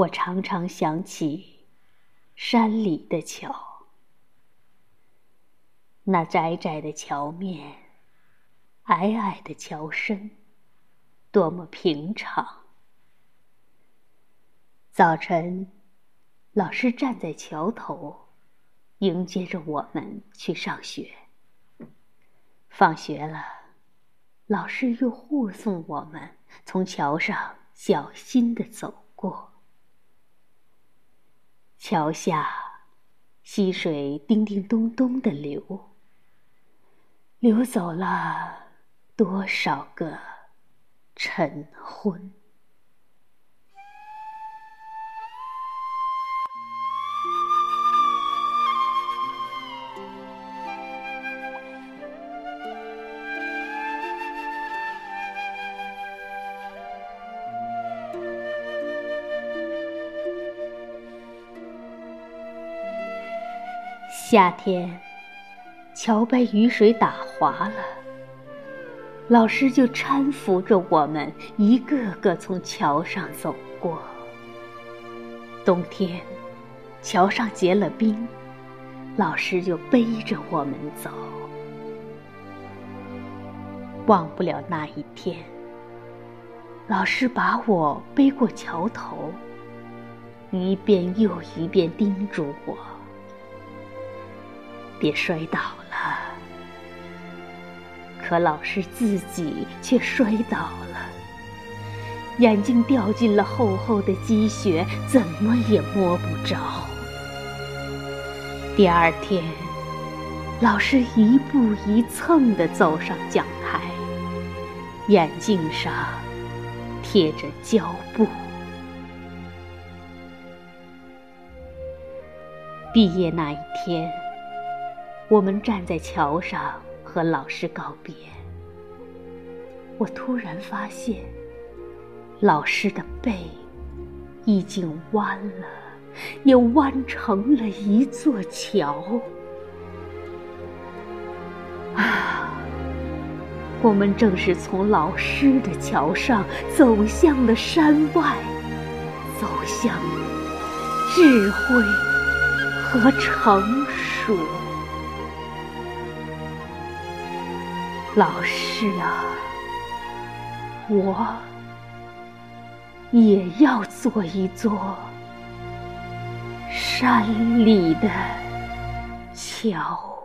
我常常想起山里的桥，那窄窄的桥面，矮矮的桥身，多么平常。早晨，老师站在桥头，迎接着我们去上学。放学了，老师又护送我们从桥上小心的走过。桥下，溪水叮叮咚咚的流，流走了多少个晨昏。夏天，桥被雨水打滑了，老师就搀扶着我们一个个从桥上走过。冬天，桥上结了冰，老师就背着我们走。忘不了那一天，老师把我背过桥头，一遍又一遍叮嘱我。别摔倒了，可老师自己却摔倒了，眼睛掉进了厚厚的积雪，怎么也摸不着。第二天，老师一步一蹭地走上讲台，眼镜上贴着胶布。毕业那一天。我们站在桥上和老师告别，我突然发现，老师的背已经弯了，也弯成了一座桥。啊，我们正是从老师的桥上走向了山外，走向智慧和成熟。老师啊，我也要做一座山里的桥。